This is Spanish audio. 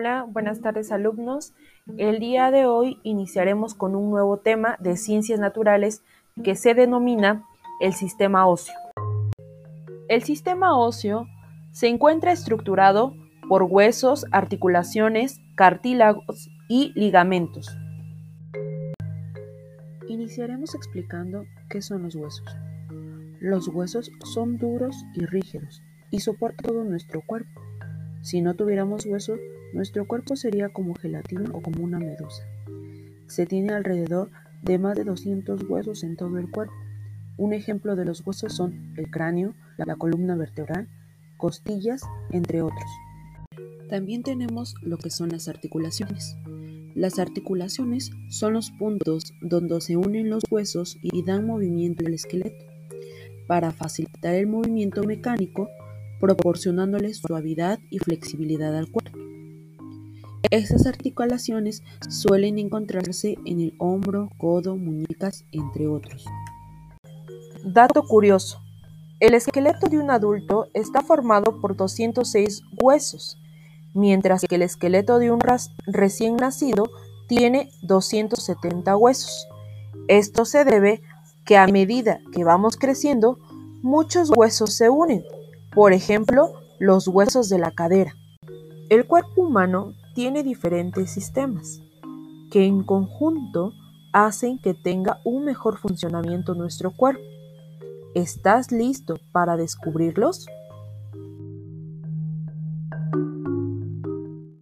Hola, buenas tardes alumnos. El día de hoy iniciaremos con un nuevo tema de ciencias naturales que se denomina el sistema óseo. El sistema óseo se encuentra estructurado por huesos, articulaciones, cartílagos y ligamentos. Iniciaremos explicando qué son los huesos. Los huesos son duros y rígidos y soportan todo nuestro cuerpo. Si no tuviéramos huesos, nuestro cuerpo sería como gelatina o como una medusa. Se tiene alrededor de más de 200 huesos en todo el cuerpo. Un ejemplo de los huesos son el cráneo, la columna vertebral, costillas, entre otros. También tenemos lo que son las articulaciones. Las articulaciones son los puntos donde se unen los huesos y dan movimiento al esqueleto. Para facilitar el movimiento mecánico, proporcionándole suavidad y flexibilidad al cuerpo. Estas articulaciones suelen encontrarse en el hombro, codo, muñecas, entre otros. Dato curioso. El esqueleto de un adulto está formado por 206 huesos, mientras que el esqueleto de un recién nacido tiene 270 huesos. Esto se debe que a medida que vamos creciendo, muchos huesos se unen, por ejemplo, los huesos de la cadera. El cuerpo humano tiene diferentes sistemas que en conjunto hacen que tenga un mejor funcionamiento nuestro cuerpo. ¿Estás listo para descubrirlos?